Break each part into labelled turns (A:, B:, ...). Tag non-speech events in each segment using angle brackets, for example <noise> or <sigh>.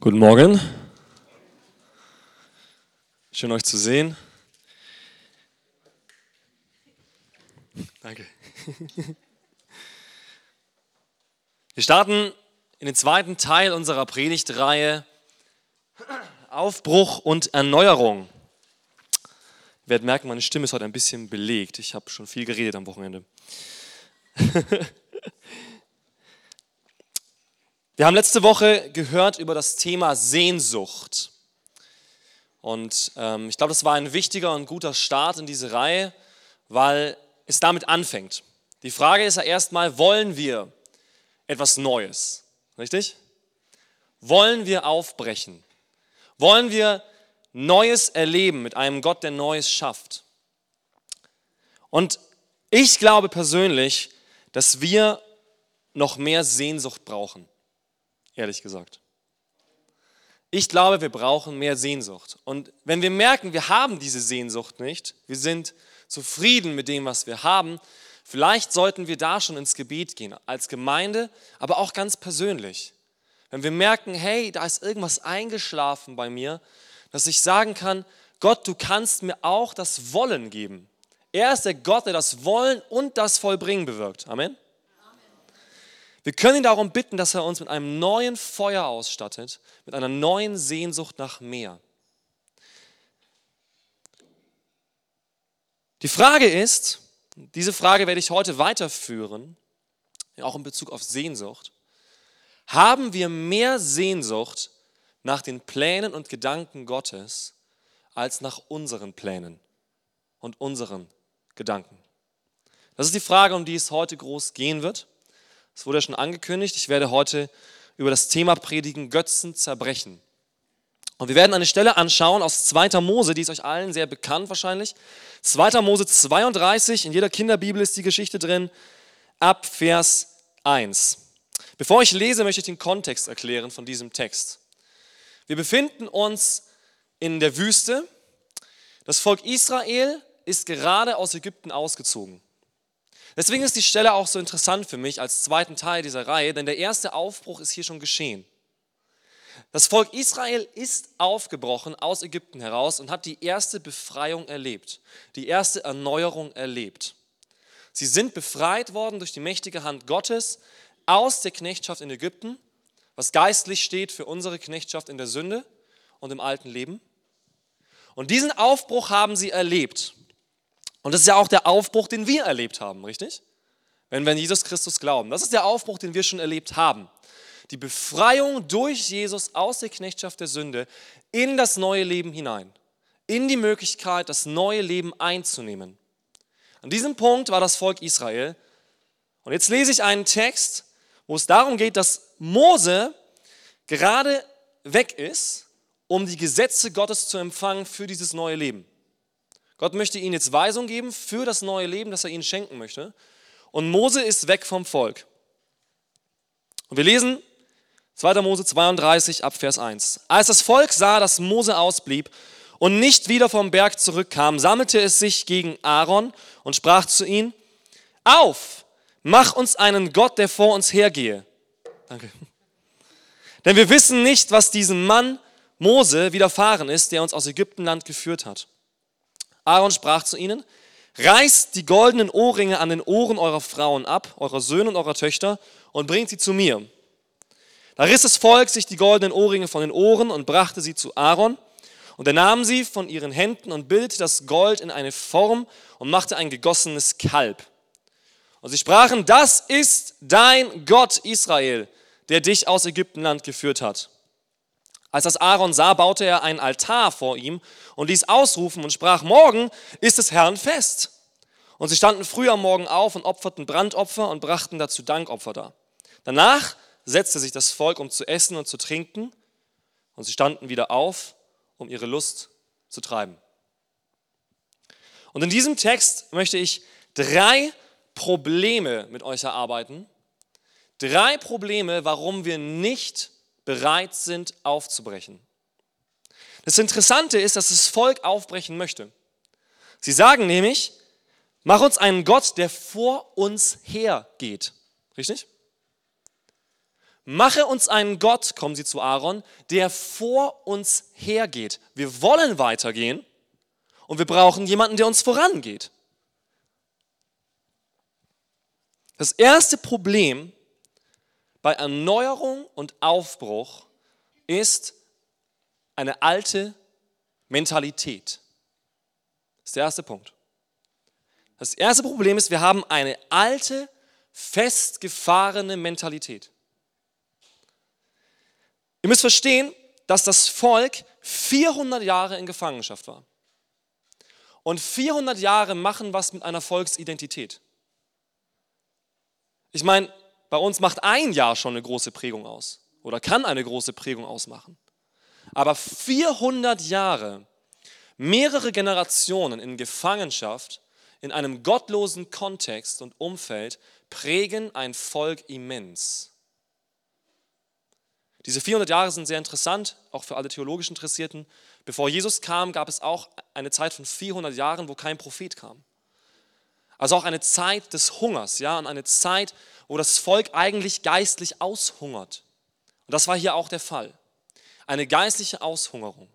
A: Guten Morgen. Schön euch zu sehen. Danke. Wir starten in den zweiten Teil unserer Predigtreihe Aufbruch und Erneuerung. Ihr werdet merken, meine Stimme ist heute ein bisschen belegt. Ich habe schon viel geredet am Wochenende. <laughs> Wir haben letzte Woche gehört über das Thema Sehnsucht. Und ähm, ich glaube, das war ein wichtiger und guter Start in diese Reihe, weil es damit anfängt. Die Frage ist ja erstmal, wollen wir etwas Neues? Richtig? Wollen wir aufbrechen? Wollen wir Neues erleben mit einem Gott, der Neues schafft? Und ich glaube persönlich, dass wir noch mehr Sehnsucht brauchen ehrlich gesagt. Ich glaube, wir brauchen mehr Sehnsucht. Und wenn wir merken, wir haben diese Sehnsucht nicht, wir sind zufrieden mit dem, was wir haben, vielleicht sollten wir da schon ins Gebet gehen, als Gemeinde, aber auch ganz persönlich. Wenn wir merken, hey, da ist irgendwas eingeschlafen bei mir, dass ich sagen kann, Gott, du kannst mir auch das Wollen geben. Er ist der Gott, der das Wollen und das Vollbringen bewirkt. Amen. Wir können ihn darum bitten, dass er uns mit einem neuen Feuer ausstattet, mit einer neuen Sehnsucht nach mehr. Die Frage ist, diese Frage werde ich heute weiterführen, auch in Bezug auf Sehnsucht. Haben wir mehr Sehnsucht nach den Plänen und Gedanken Gottes als nach unseren Plänen und unseren Gedanken? Das ist die Frage, um die es heute groß gehen wird. Es wurde schon angekündigt, ich werde heute über das Thema predigen, Götzen zerbrechen. Und wir werden eine Stelle anschauen aus 2. Mose, die ist euch allen sehr bekannt wahrscheinlich. 2. Mose 32, in jeder Kinderbibel ist die Geschichte drin, ab Vers 1. Bevor ich lese, möchte ich den Kontext erklären von diesem Text. Wir befinden uns in der Wüste. Das Volk Israel ist gerade aus Ägypten ausgezogen. Deswegen ist die Stelle auch so interessant für mich als zweiten Teil dieser Reihe, denn der erste Aufbruch ist hier schon geschehen. Das Volk Israel ist aufgebrochen aus Ägypten heraus und hat die erste Befreiung erlebt, die erste Erneuerung erlebt. Sie sind befreit worden durch die mächtige Hand Gottes aus der Knechtschaft in Ägypten, was geistlich steht für unsere Knechtschaft in der Sünde und im alten Leben. Und diesen Aufbruch haben sie erlebt. Und das ist ja auch der Aufbruch, den wir erlebt haben, richtig? Wenn wir an Jesus Christus glauben. Das ist der Aufbruch, den wir schon erlebt haben. Die Befreiung durch Jesus aus der Knechtschaft der Sünde in das neue Leben hinein. In die Möglichkeit, das neue Leben einzunehmen. An diesem Punkt war das Volk Israel. Und jetzt lese ich einen Text, wo es darum geht, dass Mose gerade weg ist, um die Gesetze Gottes zu empfangen für dieses neue Leben. Gott möchte ihnen jetzt Weisung geben für das neue Leben, das er ihnen schenken möchte. Und Mose ist weg vom Volk. Und wir lesen 2. Mose 32 ab Vers 1. Als das Volk sah, dass Mose ausblieb und nicht wieder vom Berg zurückkam, sammelte es sich gegen Aaron und sprach zu ihm, auf, mach uns einen Gott, der vor uns hergehe. Danke. Denn wir wissen nicht, was diesem Mann Mose widerfahren ist, der uns aus Ägyptenland geführt hat. Aaron sprach zu ihnen, reißt die goldenen Ohrringe an den Ohren eurer Frauen ab, eurer Söhne und eurer Töchter, und bringt sie zu mir. Da riss das Volk sich die goldenen Ohrringe von den Ohren und brachte sie zu Aaron. Und er nahm sie von ihren Händen und bildete das Gold in eine Form und machte ein gegossenes Kalb. Und sie sprachen, das ist dein Gott Israel, der dich aus Ägyptenland geführt hat. Als das Aaron sah, baute er einen Altar vor ihm und ließ ausrufen und sprach, morgen ist des Herrn Fest. Und sie standen früh am Morgen auf und opferten Brandopfer und brachten dazu Dankopfer dar. Danach setzte sich das Volk, um zu essen und zu trinken, und sie standen wieder auf, um ihre Lust zu treiben. Und in diesem Text möchte ich drei Probleme mit euch erarbeiten. Drei Probleme, warum wir nicht bereit sind aufzubrechen. Das Interessante ist, dass das Volk aufbrechen möchte. Sie sagen nämlich, mach uns einen Gott, der vor uns hergeht. Richtig? mache uns einen Gott, kommen sie zu Aaron, der vor uns hergeht. Wir wollen weitergehen und wir brauchen jemanden, der uns vorangeht. Das erste Problem bei Erneuerung und Aufbruch ist eine alte Mentalität. Das ist der erste Punkt. Das erste Problem ist, wir haben eine alte, festgefahrene Mentalität. Ihr müsst verstehen, dass das Volk 400 Jahre in Gefangenschaft war. Und 400 Jahre machen was mit einer Volksidentität. Ich meine, bei uns macht ein Jahr schon eine große Prägung aus oder kann eine große Prägung ausmachen. Aber 400 Jahre, mehrere Generationen in Gefangenschaft, in einem gottlosen Kontext und Umfeld prägen ein Volk immens. Diese 400 Jahre sind sehr interessant, auch für alle theologisch Interessierten. Bevor Jesus kam, gab es auch eine Zeit von 400 Jahren, wo kein Prophet kam. Also auch eine Zeit des Hungers, ja, und eine Zeit, wo das Volk eigentlich geistlich aushungert. Und das war hier auch der Fall. Eine geistliche Aushungerung.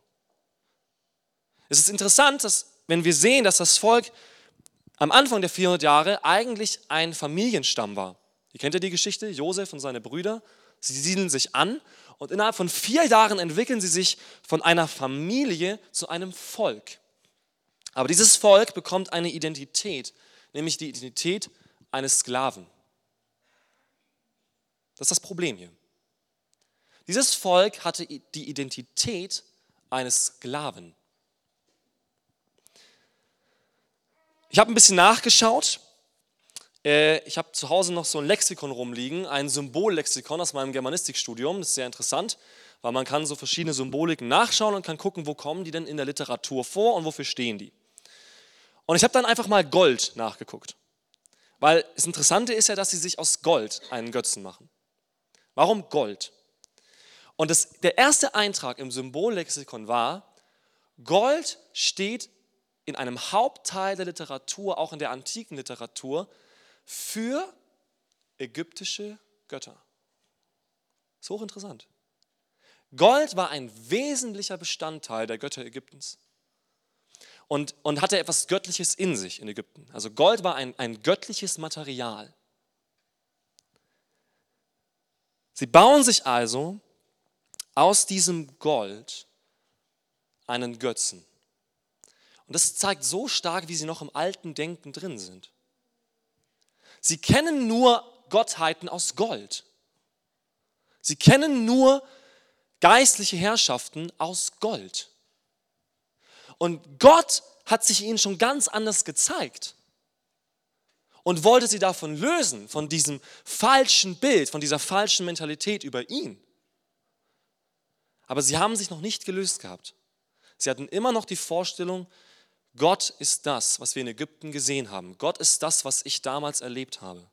A: Es ist interessant, dass wenn wir sehen, dass das Volk am Anfang der 400 Jahre eigentlich ein Familienstamm war. Ihr kennt ja die Geschichte, Josef und seine Brüder, sie siedeln sich an und innerhalb von vier Jahren entwickeln sie sich von einer Familie zu einem Volk. Aber dieses Volk bekommt eine Identität, nämlich die Identität eines Sklaven. Das ist das Problem hier. Dieses Volk hatte die Identität eines Sklaven. Ich habe ein bisschen nachgeschaut. Äh, ich habe zu Hause noch so ein Lexikon rumliegen, ein Symbollexikon aus meinem Germanistikstudium. Das ist sehr interessant, weil man kann so verschiedene Symboliken nachschauen und kann gucken, wo kommen die denn in der Literatur vor und wofür stehen die. Und ich habe dann einfach mal Gold nachgeguckt. Weil das Interessante ist ja, dass sie sich aus Gold einen Götzen machen. Warum Gold? Und das, der erste Eintrag im Symbollexikon war, Gold steht in einem Hauptteil der Literatur, auch in der antiken Literatur, für ägyptische Götter. Das ist hochinteressant. Gold war ein wesentlicher Bestandteil der Götter Ägyptens und, und hatte etwas Göttliches in sich in Ägypten. Also Gold war ein, ein göttliches Material. Sie bauen sich also aus diesem Gold einen Götzen. Und das zeigt so stark, wie sie noch im alten Denken drin sind. Sie kennen nur Gottheiten aus Gold. Sie kennen nur geistliche Herrschaften aus Gold. Und Gott hat sich ihnen schon ganz anders gezeigt und wollte sie davon lösen, von diesem falschen Bild, von dieser falschen Mentalität über ihn. Aber sie haben sich noch nicht gelöst gehabt. Sie hatten immer noch die Vorstellung, Gott ist das, was wir in Ägypten gesehen haben. Gott ist das, was ich damals erlebt habe.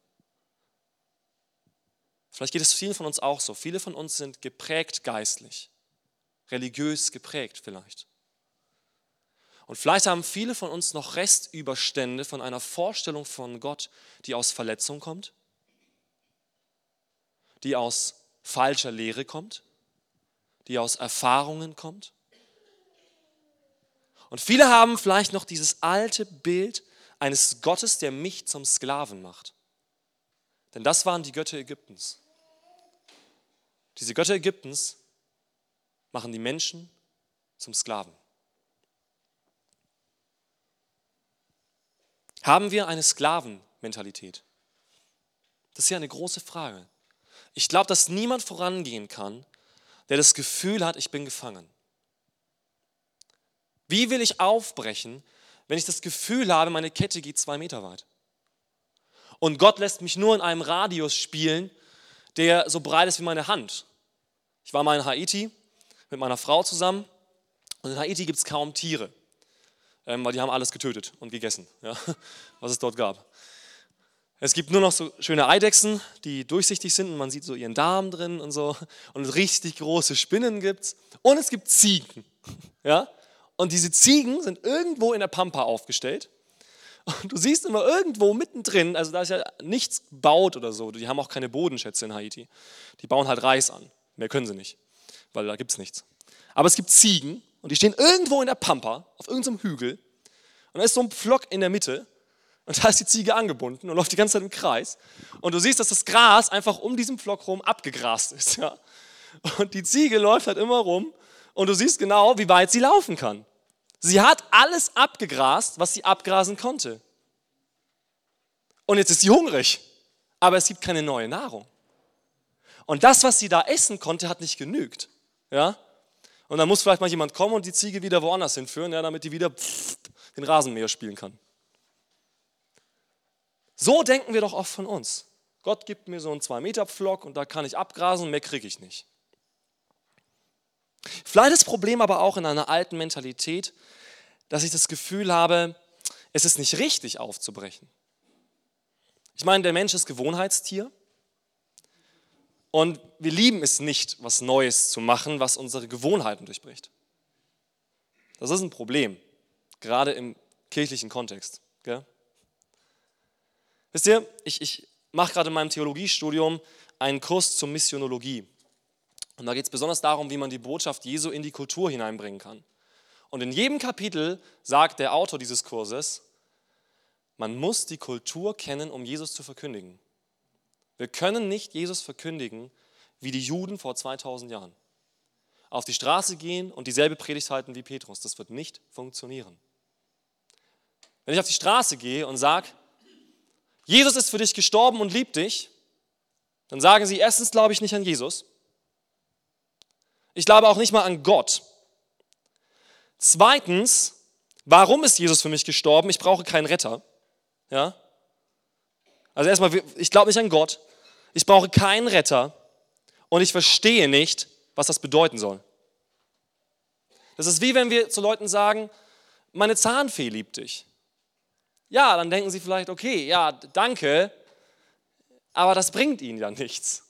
A: Vielleicht geht es vielen von uns auch so. Viele von uns sind geprägt geistlich, religiös geprägt vielleicht. Und vielleicht haben viele von uns noch Restüberstände von einer Vorstellung von Gott, die aus Verletzung kommt, die aus falscher Lehre kommt, die aus Erfahrungen kommt. Und viele haben vielleicht noch dieses alte Bild eines Gottes, der mich zum Sklaven macht. Denn das waren die Götter Ägyptens. Diese Götter Ägyptens machen die Menschen zum Sklaven. Haben wir eine Sklavenmentalität? Das ist ja eine große Frage. Ich glaube, dass niemand vorangehen kann, der das Gefühl hat, ich bin gefangen. Wie will ich aufbrechen, wenn ich das Gefühl habe, meine Kette geht zwei Meter weit? Und Gott lässt mich nur in einem Radius spielen, der so breit ist wie meine Hand. Ich war mal in Haiti mit meiner Frau zusammen und in Haiti gibt es kaum Tiere ähm, weil die haben alles getötet und gegessen, ja, <laughs> was es dort gab. Es gibt nur noch so schöne Eidechsen, die durchsichtig sind und man sieht so ihren Darm drin und so. Und richtig große Spinnen gibt es. Und es gibt Ziegen. <laughs> Ja? Und diese Ziegen sind irgendwo in der Pampa aufgestellt. Und du siehst immer irgendwo mittendrin, also da ist ja nichts gebaut oder so, die haben auch keine Bodenschätze in Haiti. Die bauen halt Reis an. Mehr können sie nicht, weil da gibt es nichts. Aber es gibt Ziegen und die stehen irgendwo in der Pampa, auf irgendeinem Hügel. Und da ist so ein Pflock in der Mitte und da ist die Ziege angebunden und läuft die ganze Zeit im Kreis. Und du siehst, dass das Gras einfach um diesen Pflock rum abgegrast ist. Ja? Und die Ziege läuft halt immer rum und du siehst genau, wie weit sie laufen kann. Sie hat alles abgegrast, was sie abgrasen konnte. Und jetzt ist sie hungrig, aber es gibt keine neue Nahrung. Und das, was sie da essen konnte, hat nicht genügt. Ja? Und dann muss vielleicht mal jemand kommen und die Ziege wieder woanders hinführen, ja, damit die wieder den Rasenmäher spielen kann. So denken wir doch oft von uns. Gott gibt mir so einen 2-Meter-Pflock und da kann ich abgrasen, mehr kriege ich nicht. Vielleicht ist das Problem aber auch in einer alten Mentalität, dass ich das Gefühl habe, es ist nicht richtig aufzubrechen. Ich meine, der Mensch ist Gewohnheitstier und wir lieben es nicht, was Neues zu machen, was unsere Gewohnheiten durchbricht. Das ist ein Problem, gerade im kirchlichen Kontext. Gell? Wisst ihr, ich, ich mache gerade in meinem Theologiestudium einen Kurs zur Missionologie. Und da geht es besonders darum, wie man die Botschaft Jesu in die Kultur hineinbringen kann. Und in jedem Kapitel sagt der Autor dieses Kurses, man muss die Kultur kennen, um Jesus zu verkündigen. Wir können nicht Jesus verkündigen wie die Juden vor 2000 Jahren. Auf die Straße gehen und dieselbe Predigt halten wie Petrus. Das wird nicht funktionieren. Wenn ich auf die Straße gehe und sage, Jesus ist für dich gestorben und liebt dich, dann sagen sie, erstens glaube ich nicht an Jesus. Ich glaube auch nicht mal an Gott. Zweitens, warum ist Jesus für mich gestorben? Ich brauche keinen Retter. Ja? Also erstmal, ich glaube nicht an Gott. Ich brauche keinen Retter. Und ich verstehe nicht, was das bedeuten soll. Das ist wie wenn wir zu Leuten sagen, meine Zahnfee liebt dich. Ja, dann denken sie vielleicht, okay, ja, danke, aber das bringt ihnen ja nichts.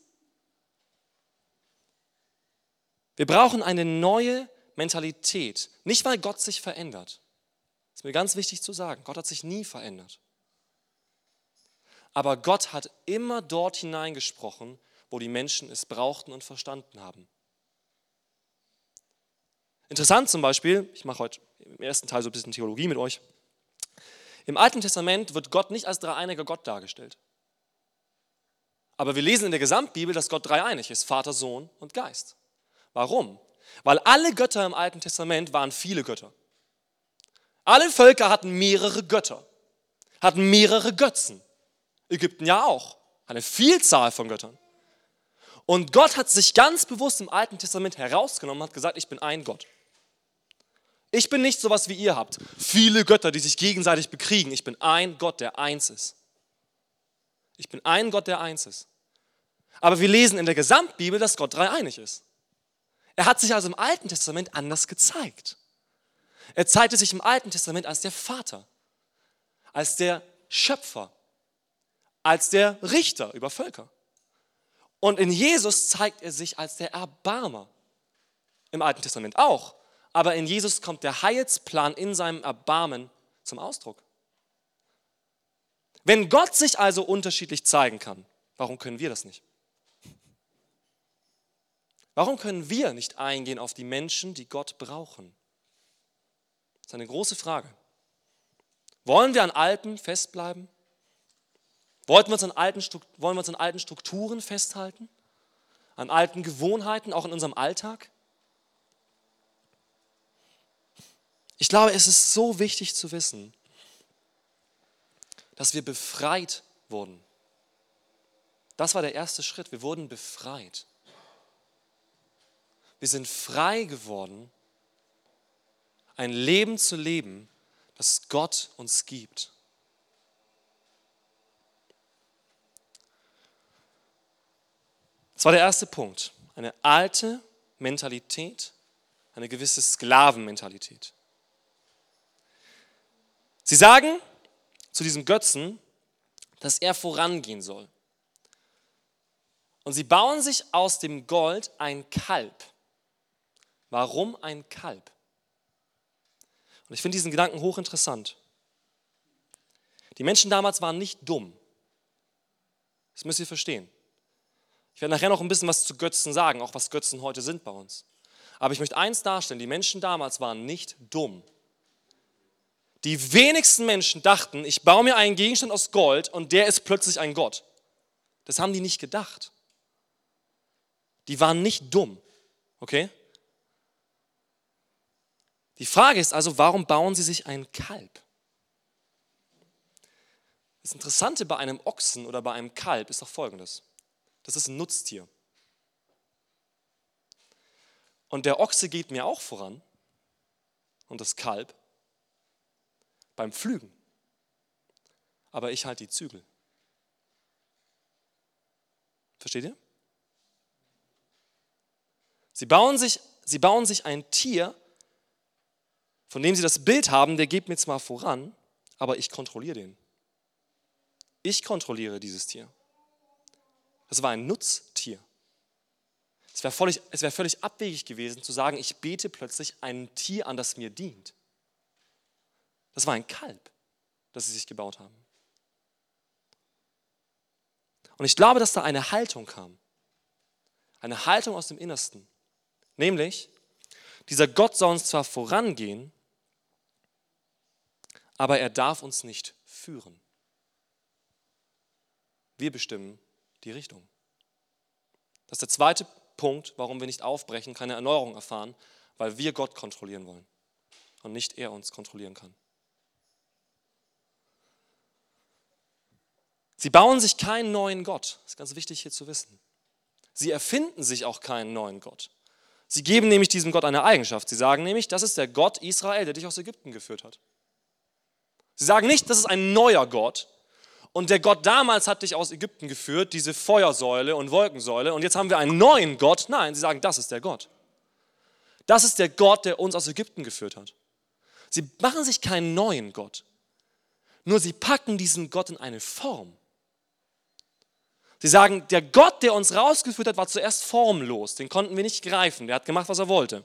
A: Wir brauchen eine neue Mentalität. Nicht, weil Gott sich verändert. Das ist mir ganz wichtig zu sagen. Gott hat sich nie verändert. Aber Gott hat immer dort hineingesprochen, wo die Menschen es brauchten und verstanden haben. Interessant zum Beispiel, ich mache heute im ersten Teil so ein bisschen Theologie mit euch. Im Alten Testament wird Gott nicht als dreieiniger Gott dargestellt. Aber wir lesen in der Gesamtbibel, dass Gott dreieinig ist, Vater, Sohn und Geist. Warum? Weil alle Götter im Alten Testament waren viele Götter. Alle Völker hatten mehrere Götter, hatten mehrere Götzen. Ägypten ja auch, eine Vielzahl von Göttern. Und Gott hat sich ganz bewusst im Alten Testament herausgenommen und hat gesagt, ich bin ein Gott. Ich bin nicht sowas wie ihr habt. Viele Götter, die sich gegenseitig bekriegen. Ich bin ein Gott, der eins ist. Ich bin ein Gott, der eins ist. Aber wir lesen in der Gesamtbibel, dass Gott dreieinig ist. Er hat sich also im Alten Testament anders gezeigt. Er zeigte sich im Alten Testament als der Vater, als der Schöpfer, als der Richter über Völker. Und in Jesus zeigt er sich als der Erbarmer. Im Alten Testament auch. Aber in Jesus kommt der Heilsplan in seinem Erbarmen zum Ausdruck. Wenn Gott sich also unterschiedlich zeigen kann, warum können wir das nicht? Warum können wir nicht eingehen auf die Menschen, die Gott brauchen? Das ist eine große Frage. Wollen wir an Alten festbleiben? Wollen wir uns an alten, wollen wir uns an alten Strukturen festhalten? An alten Gewohnheiten, auch in unserem Alltag? Ich glaube, es ist so wichtig zu wissen, dass wir befreit wurden. Das war der erste Schritt. Wir wurden befreit. Wir sind frei geworden, ein Leben zu leben, das Gott uns gibt. Das war der erste Punkt. Eine alte Mentalität, eine gewisse Sklavenmentalität. Sie sagen zu diesem Götzen, dass er vorangehen soll. Und sie bauen sich aus dem Gold ein Kalb. Warum ein Kalb? Und ich finde diesen Gedanken hochinteressant. Die Menschen damals waren nicht dumm. Das müsst ihr verstehen. Ich werde nachher noch ein bisschen was zu Götzen sagen, auch was Götzen heute sind bei uns. Aber ich möchte eins darstellen, die Menschen damals waren nicht dumm. Die wenigsten Menschen dachten, ich baue mir einen Gegenstand aus Gold und der ist plötzlich ein Gott. Das haben die nicht gedacht. Die waren nicht dumm. Okay? Die Frage ist also, warum bauen sie sich ein Kalb? Das Interessante bei einem Ochsen oder bei einem Kalb ist doch folgendes. Das ist ein Nutztier. Und der Ochse geht mir auch voran und das Kalb beim Pflügen. Aber ich halte die Zügel. Versteht ihr? Sie bauen sich, sie bauen sich ein Tier, von dem sie das Bild haben, der geht mir zwar voran, aber ich kontrolliere den. Ich kontrolliere dieses Tier. Das war ein Nutztier. Es wäre völlig, wär völlig abwegig gewesen zu sagen, ich bete plötzlich ein Tier an, das mir dient. Das war ein Kalb, das sie sich gebaut haben. Und ich glaube, dass da eine Haltung kam. Eine Haltung aus dem Innersten. Nämlich, dieser Gott soll uns zwar vorangehen, aber er darf uns nicht führen. Wir bestimmen die Richtung. Das ist der zweite Punkt, warum wir nicht aufbrechen, keine Erneuerung erfahren, weil wir Gott kontrollieren wollen und nicht er uns kontrollieren kann. Sie bauen sich keinen neuen Gott. Das ist ganz wichtig hier zu wissen. Sie erfinden sich auch keinen neuen Gott. Sie geben nämlich diesem Gott eine Eigenschaft. Sie sagen nämlich, das ist der Gott Israel, der dich aus Ägypten geführt hat. Sie sagen nicht, das ist ein neuer Gott. Und der Gott damals hat dich aus Ägypten geführt, diese Feuersäule und Wolkensäule. Und jetzt haben wir einen neuen Gott. Nein, sie sagen, das ist der Gott. Das ist der Gott, der uns aus Ägypten geführt hat. Sie machen sich keinen neuen Gott. Nur sie packen diesen Gott in eine Form. Sie sagen, der Gott, der uns rausgeführt hat, war zuerst formlos. Den konnten wir nicht greifen. Der hat gemacht, was er wollte.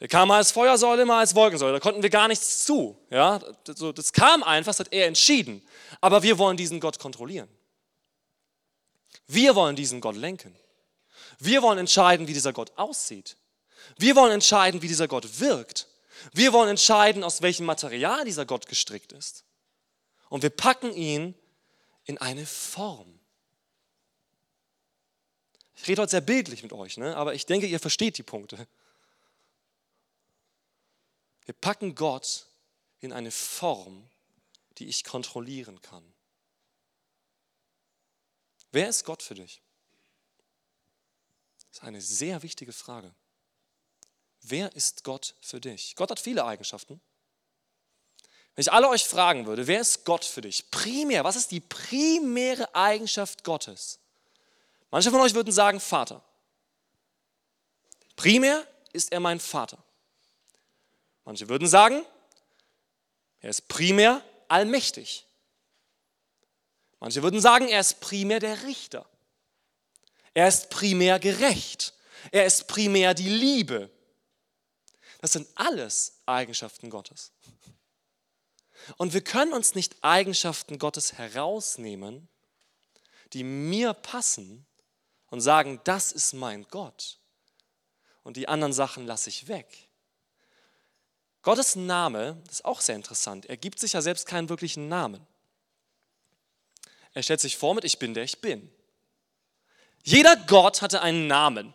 A: Der kam als Feuersäule, mal als Wolkensäule. Da konnten wir gar nichts zu. Ja? Das kam einfach, das hat er entschieden. Aber wir wollen diesen Gott kontrollieren. Wir wollen diesen Gott lenken. Wir wollen entscheiden, wie dieser Gott aussieht. Wir wollen entscheiden, wie dieser Gott wirkt. Wir wollen entscheiden, aus welchem Material dieser Gott gestrickt ist. Und wir packen ihn in eine Form. Ich rede heute sehr bildlich mit euch, ne? aber ich denke, ihr versteht die Punkte. Wir packen Gott in eine Form, die ich kontrollieren kann. Wer ist Gott für dich? Das ist eine sehr wichtige Frage. Wer ist Gott für dich? Gott hat viele Eigenschaften. Wenn ich alle euch fragen würde, wer ist Gott für dich? Primär, was ist die primäre Eigenschaft Gottes? Manche von euch würden sagen Vater. Primär ist er mein Vater. Manche würden sagen, er ist primär allmächtig. Manche würden sagen, er ist primär der Richter. Er ist primär gerecht. Er ist primär die Liebe. Das sind alles Eigenschaften Gottes. Und wir können uns nicht Eigenschaften Gottes herausnehmen, die mir passen und sagen, das ist mein Gott. Und die anderen Sachen lasse ich weg. Gottes Name ist auch sehr interessant. Er gibt sich ja selbst keinen wirklichen Namen. Er stellt sich vor mit, ich bin der ich bin. Jeder Gott hatte einen Namen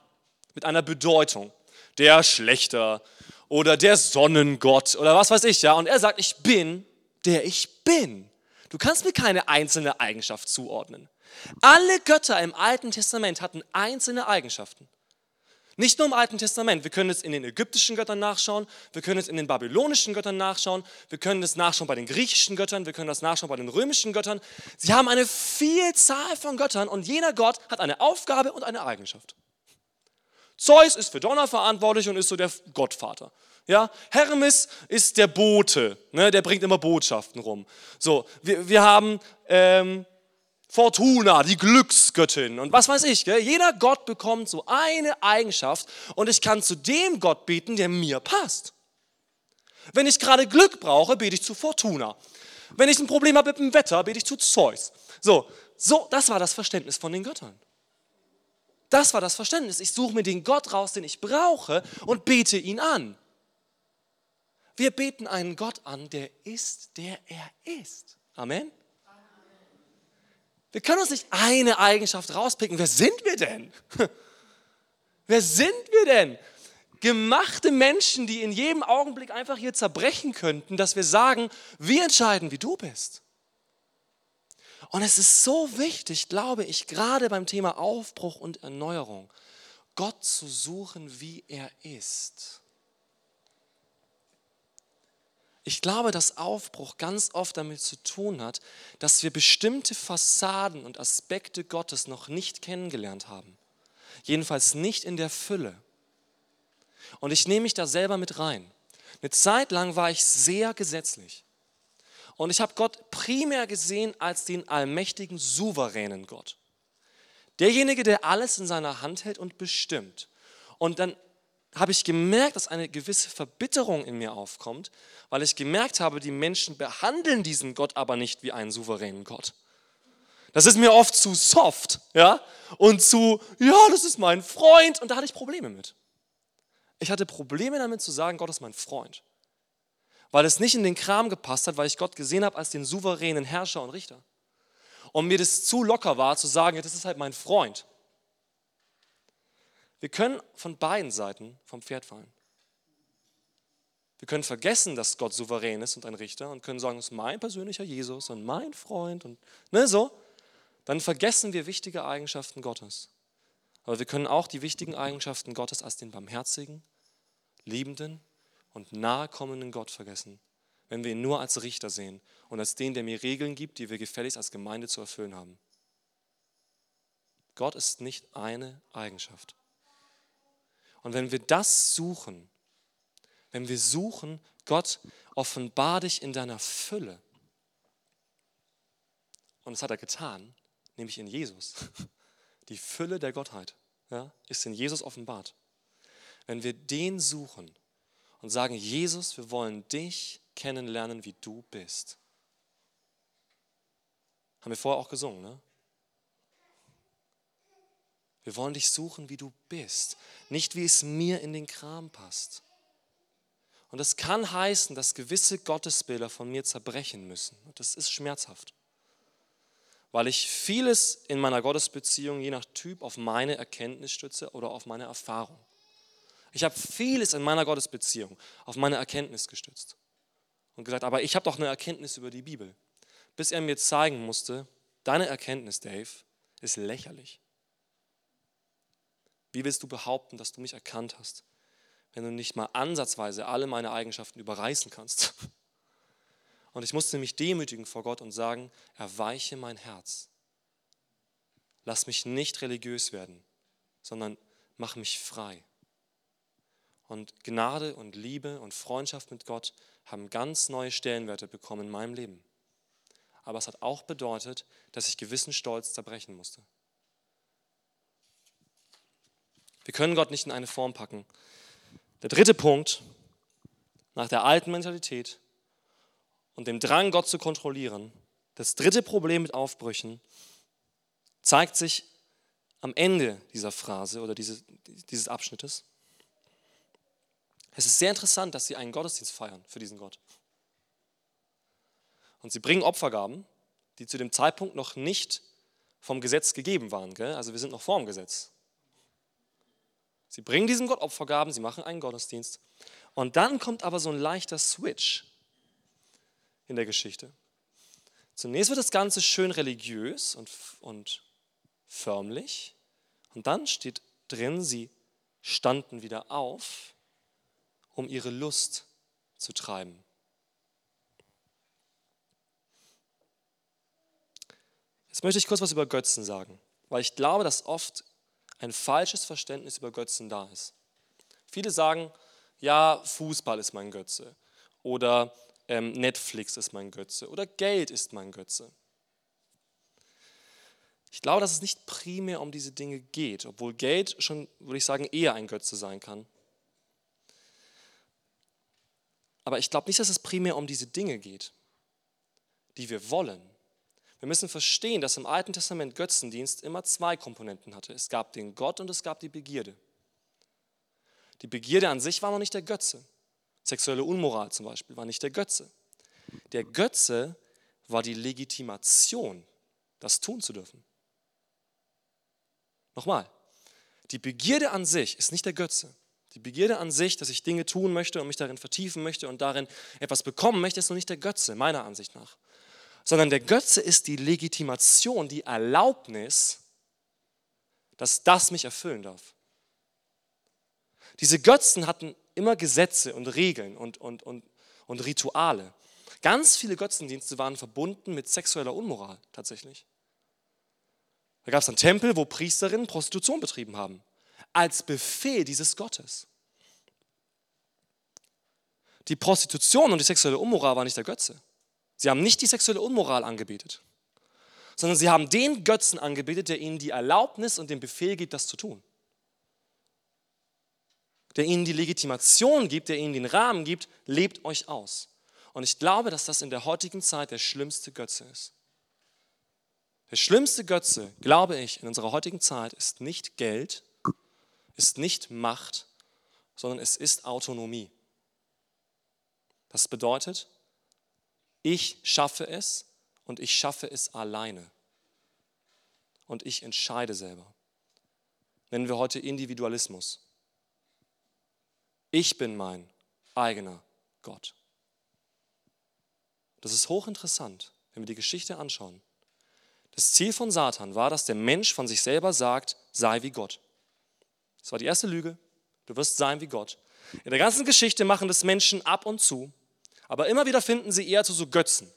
A: mit einer Bedeutung. Der Schlechter oder der Sonnengott oder was weiß ich, ja. Und er sagt, ich bin der ich bin. Du kannst mir keine einzelne Eigenschaft zuordnen. Alle Götter im Alten Testament hatten einzelne Eigenschaften. Nicht nur im Alten Testament, wir können es in den ägyptischen Göttern nachschauen, wir können es in den babylonischen Göttern nachschauen, wir können es nachschauen bei den griechischen Göttern, wir können das nachschauen bei den römischen Göttern. Sie haben eine Vielzahl von Göttern und jeder Gott hat eine Aufgabe und eine Eigenschaft. Zeus ist für Donner verantwortlich und ist so der Gottvater. Ja, Hermes ist der Bote, ne, der bringt immer Botschaften rum. So, wir, wir haben ähm, Fortuna, die Glücksgöttin und was weiß ich. Gell? Jeder Gott bekommt so eine Eigenschaft und ich kann zu dem Gott beten, der mir passt. Wenn ich gerade Glück brauche, bete ich zu Fortuna. Wenn ich ein Problem habe mit dem Wetter, bete ich zu Zeus. So, so, das war das Verständnis von den Göttern. Das war das Verständnis. Ich suche mir den Gott raus, den ich brauche und bete ihn an. Wir beten einen Gott an, der ist, der er ist. Amen. Wir können uns nicht eine Eigenschaft rauspicken. Wer sind wir denn? <laughs> Wer sind wir denn? Gemachte Menschen, die in jedem Augenblick einfach hier zerbrechen könnten, dass wir sagen, wir entscheiden, wie du bist. Und es ist so wichtig, glaube ich, gerade beim Thema Aufbruch und Erneuerung, Gott zu suchen, wie er ist. Ich glaube, dass Aufbruch ganz oft damit zu tun hat, dass wir bestimmte Fassaden und Aspekte Gottes noch nicht kennengelernt haben. Jedenfalls nicht in der Fülle. Und ich nehme mich da selber mit rein. Eine Zeit lang war ich sehr gesetzlich. Und ich habe Gott primär gesehen als den allmächtigen, souveränen Gott. Derjenige, der alles in seiner Hand hält und bestimmt. Und dann habe ich gemerkt, dass eine gewisse Verbitterung in mir aufkommt, weil ich gemerkt habe, die Menschen behandeln diesen Gott aber nicht wie einen souveränen Gott. Das ist mir oft zu soft, ja, und zu, ja, das ist mein Freund, und da hatte ich Probleme mit. Ich hatte Probleme damit zu sagen, Gott ist mein Freund, weil es nicht in den Kram gepasst hat, weil ich Gott gesehen habe als den souveränen Herrscher und Richter. Und mir das zu locker war, zu sagen, das ist halt mein Freund. Wir können von beiden Seiten vom Pferd fallen. Wir können vergessen, dass Gott souverän ist und ein Richter und können sagen, es ist mein persönlicher Jesus und mein Freund und ne, so. Dann vergessen wir wichtige Eigenschaften Gottes. Aber wir können auch die wichtigen Eigenschaften Gottes als den barmherzigen, liebenden und nahekommenden Gott vergessen, wenn wir ihn nur als Richter sehen und als den, der mir Regeln gibt, die wir gefälligst als Gemeinde zu erfüllen haben. Gott ist nicht eine Eigenschaft. Und wenn wir das suchen, wenn wir suchen, Gott, offenbar dich in deiner Fülle. Und das hat er getan, nämlich in Jesus. <laughs> Die Fülle der Gottheit ja, ist in Jesus offenbart. Wenn wir den suchen und sagen, Jesus, wir wollen dich kennenlernen, wie du bist. Haben wir vorher auch gesungen, ne? Wir wollen dich suchen, wie du bist, nicht wie es mir in den Kram passt. Und das kann heißen, dass gewisse Gottesbilder von mir zerbrechen müssen. Und das ist schmerzhaft, weil ich vieles in meiner Gottesbeziehung je nach Typ auf meine Erkenntnis stütze oder auf meine Erfahrung. Ich habe vieles in meiner Gottesbeziehung auf meine Erkenntnis gestützt und gesagt, aber ich habe doch eine Erkenntnis über die Bibel. Bis er mir zeigen musste, deine Erkenntnis, Dave, ist lächerlich. Wie willst du behaupten, dass du mich erkannt hast, wenn du nicht mal ansatzweise alle meine Eigenschaften überreißen kannst? <laughs> Und ich musste mich demütigen vor Gott und sagen, erweiche mein Herz. Lass mich nicht religiös werden, sondern mach mich frei. Und Gnade und Liebe und Freundschaft mit Gott haben ganz neue Stellenwerte bekommen in meinem Leben. Aber es hat auch bedeutet, dass ich gewissen Stolz zerbrechen musste. Wir können Gott nicht in eine Form packen. Der dritte Punkt, nach der alten Mentalität und dem Drang, Gott zu kontrollieren, das dritte Problem mit Aufbrüchen, zeigt sich am Ende dieser Phrase oder dieses, dieses Abschnittes. Es ist sehr interessant, dass sie einen Gottesdienst feiern für diesen Gott. Und sie bringen Opfergaben, die zu dem Zeitpunkt noch nicht vom Gesetz gegeben waren. Gell? Also wir sind noch vor dem Gesetz. Sie bringen diesem Gott Opfergaben, sie machen einen Gottesdienst. Und dann kommt aber so ein leichter Switch in der Geschichte. Zunächst wird das Ganze schön religiös und, und förmlich. Und dann steht drin, sie standen wieder auf, um ihre Lust zu treiben. Jetzt möchte ich kurz was über Götzen sagen, weil ich glaube, dass oft ein falsches Verständnis über Götzen da ist. Viele sagen, ja, Fußball ist mein Götze oder ähm, Netflix ist mein Götze oder Geld ist mein Götze. Ich glaube, dass es nicht primär um diese Dinge geht, obwohl Geld schon, würde ich sagen, eher ein Götze sein kann. Aber ich glaube nicht, dass es primär um diese Dinge geht. die wir wollen. Wir müssen verstehen, dass im Alten Testament Götzendienst immer zwei Komponenten hatte. Es gab den Gott und es gab die Begierde. Die Begierde an sich war noch nicht der Götze. Sexuelle Unmoral zum Beispiel war nicht der Götze. Der Götze war die Legitimation, das tun zu dürfen. Nochmal, die Begierde an sich ist nicht der Götze. Die Begierde an sich, dass ich Dinge tun möchte und mich darin vertiefen möchte und darin etwas bekommen möchte, ist noch nicht der Götze, meiner Ansicht nach. Sondern der Götze ist die Legitimation, die Erlaubnis, dass das mich erfüllen darf. Diese Götzen hatten immer Gesetze und Regeln und, und, und, und Rituale. Ganz viele Götzendienste waren verbunden mit sexueller Unmoral tatsächlich. Da gab es einen Tempel, wo Priesterinnen Prostitution betrieben haben, als Befehl dieses Gottes. Die Prostitution und die sexuelle Unmoral war nicht der Götze. Sie haben nicht die sexuelle Unmoral angebetet, sondern sie haben den Götzen angebetet, der ihnen die Erlaubnis und den Befehl gibt, das zu tun. Der ihnen die Legitimation gibt, der ihnen den Rahmen gibt, lebt euch aus. Und ich glaube, dass das in der heutigen Zeit der schlimmste Götze ist. Der schlimmste Götze, glaube ich, in unserer heutigen Zeit ist nicht Geld, ist nicht Macht, sondern es ist Autonomie. Das bedeutet, ich schaffe es und ich schaffe es alleine. Und ich entscheide selber. Nennen wir heute Individualismus. Ich bin mein eigener Gott. Das ist hochinteressant, wenn wir die Geschichte anschauen. Das Ziel von Satan war, dass der Mensch von sich selber sagt, sei wie Gott. Das war die erste Lüge. Du wirst sein wie Gott. In der ganzen Geschichte machen das Menschen ab und zu, aber immer wieder finden sie eher zu so Götzen.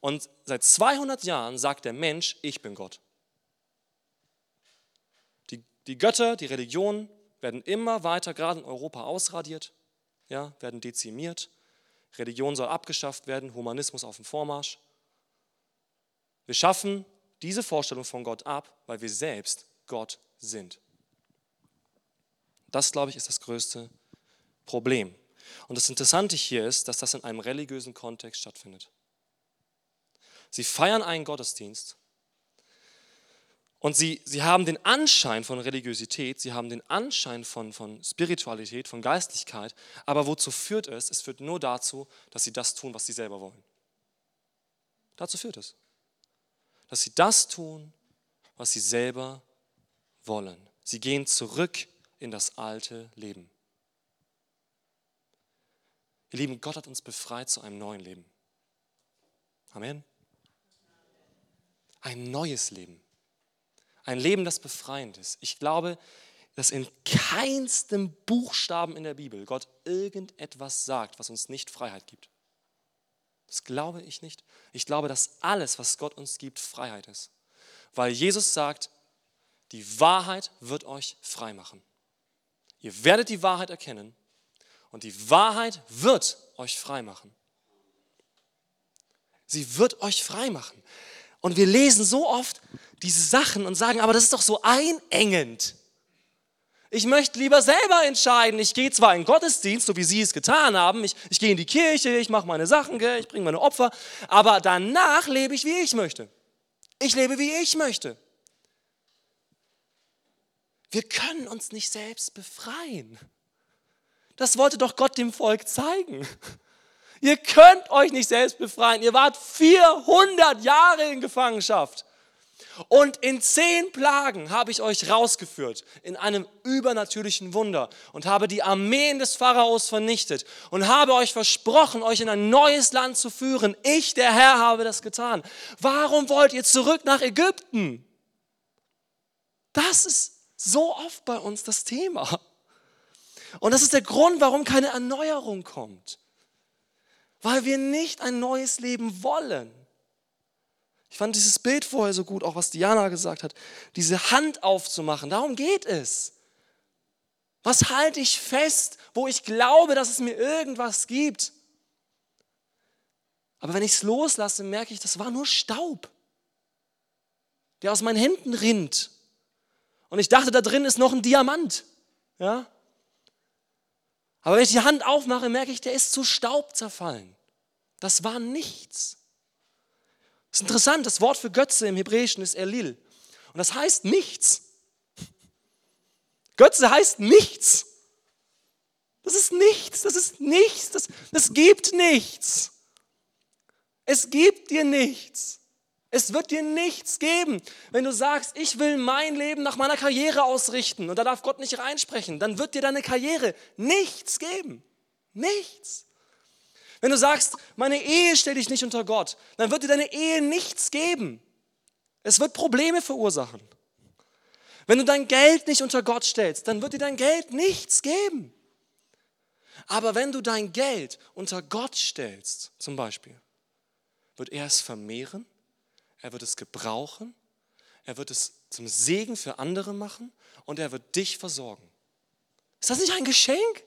A: Und seit 200 Jahren sagt der Mensch, ich bin Gott. Die, die Götter, die Religionen werden immer weiter, gerade in Europa, ausradiert, ja, werden dezimiert. Religion soll abgeschafft werden, Humanismus auf dem Vormarsch. Wir schaffen diese Vorstellung von Gott ab, weil wir selbst Gott sind. Das, glaube ich, ist das größte Problem. Und das Interessante hier ist, dass das in einem religiösen Kontext stattfindet. Sie feiern einen Gottesdienst und sie, sie haben den Anschein von Religiosität, sie haben den Anschein von, von Spiritualität, von Geistlichkeit, aber wozu führt es? Es führt nur dazu, dass sie das tun, was sie selber wollen. Dazu führt es. Dass sie das tun, was sie selber wollen. Sie gehen zurück in das alte Leben. Ihr Lieben, Gott hat uns befreit zu einem neuen Leben. Amen. Ein neues Leben. Ein Leben, das befreiend ist. Ich glaube, dass in keinstem Buchstaben in der Bibel Gott irgendetwas sagt, was uns nicht Freiheit gibt. Das glaube ich nicht. Ich glaube, dass alles, was Gott uns gibt, Freiheit ist. Weil Jesus sagt, die Wahrheit wird euch frei machen. Ihr werdet die Wahrheit erkennen und die Wahrheit wird euch frei machen. Sie wird euch frei machen. Und wir lesen so oft diese Sachen und sagen, aber das ist doch so einengend. Ich möchte lieber selber entscheiden. Ich gehe zwar in Gottesdienst, so wie Sie es getan haben. Ich, ich gehe in die Kirche, ich mache meine Sachen, ich bringe meine Opfer. Aber danach lebe ich, wie ich möchte. Ich lebe, wie ich möchte. Wir können uns nicht selbst befreien. Das wollte doch Gott dem Volk zeigen. Ihr könnt euch nicht selbst befreien. Ihr wart 400 Jahre in Gefangenschaft. Und in zehn Plagen habe ich euch rausgeführt in einem übernatürlichen Wunder und habe die Armeen des Pharaos vernichtet und habe euch versprochen, euch in ein neues Land zu führen. Ich, der Herr, habe das getan. Warum wollt ihr zurück nach Ägypten? Das ist so oft bei uns das Thema. Und das ist der Grund, warum keine Erneuerung kommt weil wir nicht ein neues Leben wollen. Ich fand dieses Bild vorher so gut, auch was Diana gesagt hat, diese Hand aufzumachen, darum geht es. Was halte ich fest, wo ich glaube, dass es mir irgendwas gibt? Aber wenn ich es loslasse, merke ich, das war nur Staub, der aus meinen Händen rinnt. Und ich dachte, da drin ist noch ein Diamant. Ja? Aber wenn ich die Hand aufmache, merke ich, der ist zu Staub zerfallen. Das war nichts. Das ist interessant, das Wort für Götze im Hebräischen ist Elil. Und das heißt nichts. Götze heißt nichts. Das ist nichts, das ist nichts, das, das gibt nichts. Es gibt dir nichts. Es wird dir nichts geben. Wenn du sagst, ich will mein Leben nach meiner Karriere ausrichten und da darf Gott nicht reinsprechen, dann wird dir deine Karriere nichts geben. Nichts. Wenn du sagst, meine Ehe stelle ich nicht unter Gott, dann wird dir deine Ehe nichts geben. Es wird Probleme verursachen. Wenn du dein Geld nicht unter Gott stellst, dann wird dir dein Geld nichts geben. Aber wenn du dein Geld unter Gott stellst, zum Beispiel, wird er es vermehren, er wird es gebrauchen, er wird es zum Segen für andere machen und er wird dich versorgen. Ist das nicht ein Geschenk?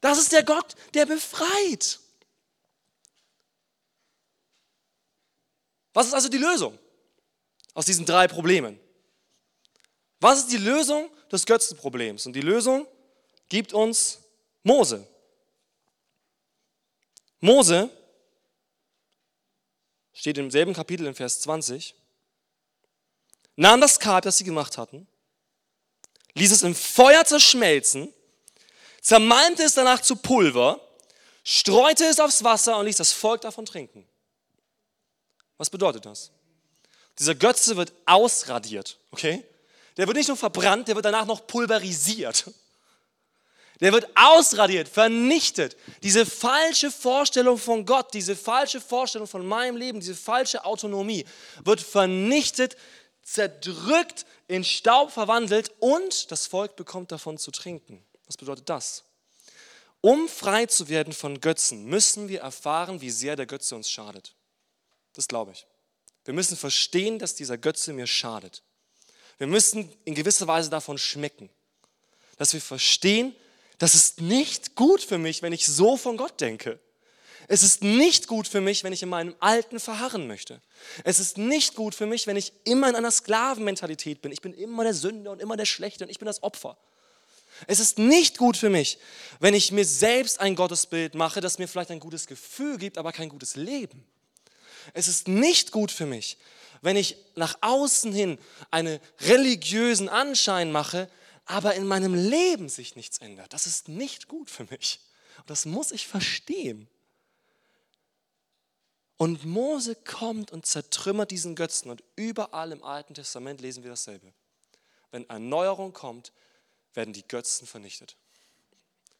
A: Das ist der Gott, der befreit. Was ist also die Lösung aus diesen drei Problemen? Was ist die Lösung des Götzenproblems? Und die Lösung gibt uns Mose. Mose steht im selben Kapitel in Vers 20, nahm das Kalb, das sie gemacht hatten, ließ es im Feuer zerschmelzen, zermalmte es danach zu Pulver, streute es aufs Wasser und ließ das Volk davon trinken. Was bedeutet das? Dieser Götze wird ausradiert, okay? Der wird nicht nur verbrannt, der wird danach noch pulverisiert. Der wird ausradiert, vernichtet. Diese falsche Vorstellung von Gott, diese falsche Vorstellung von meinem Leben, diese falsche Autonomie wird vernichtet, zerdrückt, in Staub verwandelt und das Volk bekommt davon zu trinken. Was bedeutet das? Um frei zu werden von Götzen, müssen wir erfahren, wie sehr der Götze uns schadet. Das glaube ich. Wir müssen verstehen, dass dieser Götze mir schadet. Wir müssen in gewisser Weise davon schmecken. Dass wir verstehen, das ist nicht gut für mich, wenn ich so von Gott denke. Es ist nicht gut für mich, wenn ich in meinem Alten verharren möchte. Es ist nicht gut für mich, wenn ich immer in einer Sklavenmentalität bin. Ich bin immer der Sünder und immer der Schlechte und ich bin das Opfer. Es ist nicht gut für mich, wenn ich mir selbst ein Gottesbild mache, das mir vielleicht ein gutes Gefühl gibt, aber kein gutes Leben. Es ist nicht gut für mich, wenn ich nach außen hin einen religiösen Anschein mache, aber in meinem Leben sich nichts ändert. Das ist nicht gut für mich. Und das muss ich verstehen. Und Mose kommt und zertrümmert diesen Götzen. Und überall im Alten Testament lesen wir dasselbe. Wenn Erneuerung kommt, werden die Götzen vernichtet.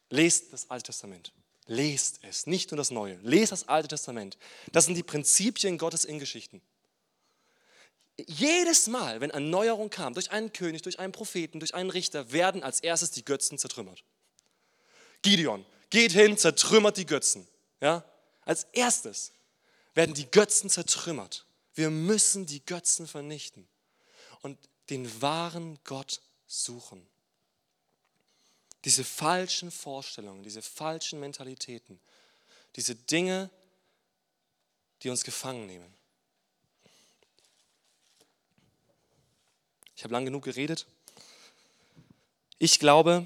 A: Lest das Alte Testament. Lest es, nicht nur das Neue. Lest das Alte Testament. Das sind die Prinzipien Gottes in Geschichten. Jedes Mal, wenn Erneuerung kam, durch einen König, durch einen Propheten, durch einen Richter, werden als erstes die Götzen zertrümmert. Gideon geht hin, zertrümmert die Götzen. Ja? Als erstes werden die Götzen zertrümmert. Wir müssen die Götzen vernichten und den wahren Gott suchen. Diese falschen Vorstellungen, diese falschen Mentalitäten, diese Dinge, die uns gefangen nehmen. Ich habe lang genug geredet. Ich glaube,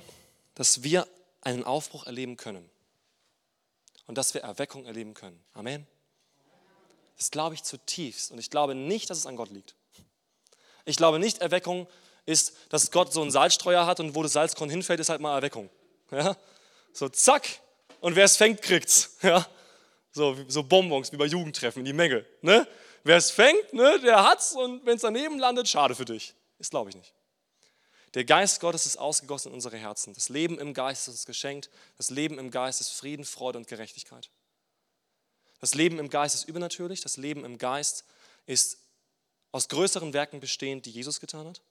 A: dass wir einen Aufbruch erleben können und dass wir Erweckung erleben können. Amen. Das glaube ich zutiefst und ich glaube nicht, dass es an Gott liegt. Ich glaube nicht, Erweckung ist, dass Gott so einen Salzstreuer hat und wo das Salzkorn hinfällt, ist halt mal Erweckung. Ja? So zack und wer es fängt, kriegt's. Ja? So, so Bonbons wie bei Jugendtreffen die Menge. Ne? Wer es fängt, ne, der hat's und wenn es daneben landet, schade für dich. Das glaube ich nicht. Der Geist Gottes ist ausgegossen in unsere Herzen. Das Leben im Geist ist uns geschenkt. Das Leben im Geist ist Frieden, Freude und Gerechtigkeit. Das Leben im Geist ist übernatürlich. Das Leben im Geist ist aus größeren Werken bestehend, die Jesus getan hat.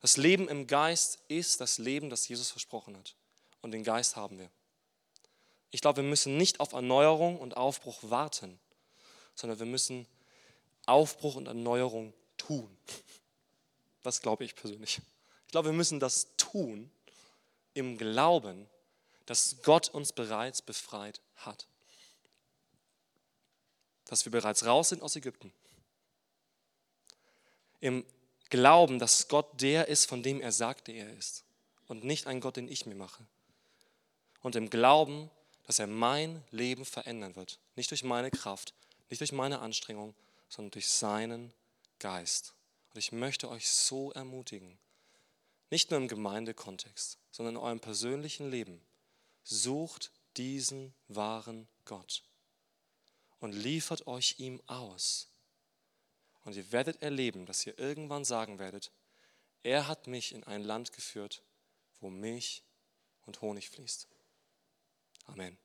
A: Das Leben im Geist ist das Leben, das Jesus versprochen hat. Und den Geist haben wir. Ich glaube, wir müssen nicht auf Erneuerung und Aufbruch warten, sondern wir müssen Aufbruch und Erneuerung tun. Das glaube ich persönlich. Ich glaube, wir müssen das tun im Glauben, dass Gott uns bereits befreit hat. Dass wir bereits raus sind aus Ägypten. Im Glauben, dass Gott der ist, von dem er sagte, er ist. Und nicht ein Gott, den ich mir mache. Und im Glauben, dass er mein Leben verändern wird. Nicht durch meine Kraft, Nicht durch meine Anstrengung, sondern durch seinen Geist. Und ich möchte euch so ermutigen, nicht nur im Gemeindekontext, sondern in eurem persönlichen Leben, sucht diesen wahren Gott und liefert euch ihm aus. Und ihr werdet erleben, dass ihr irgendwann sagen werdet, er hat mich in ein Land geführt, wo Milch und Honig fließt. Amen.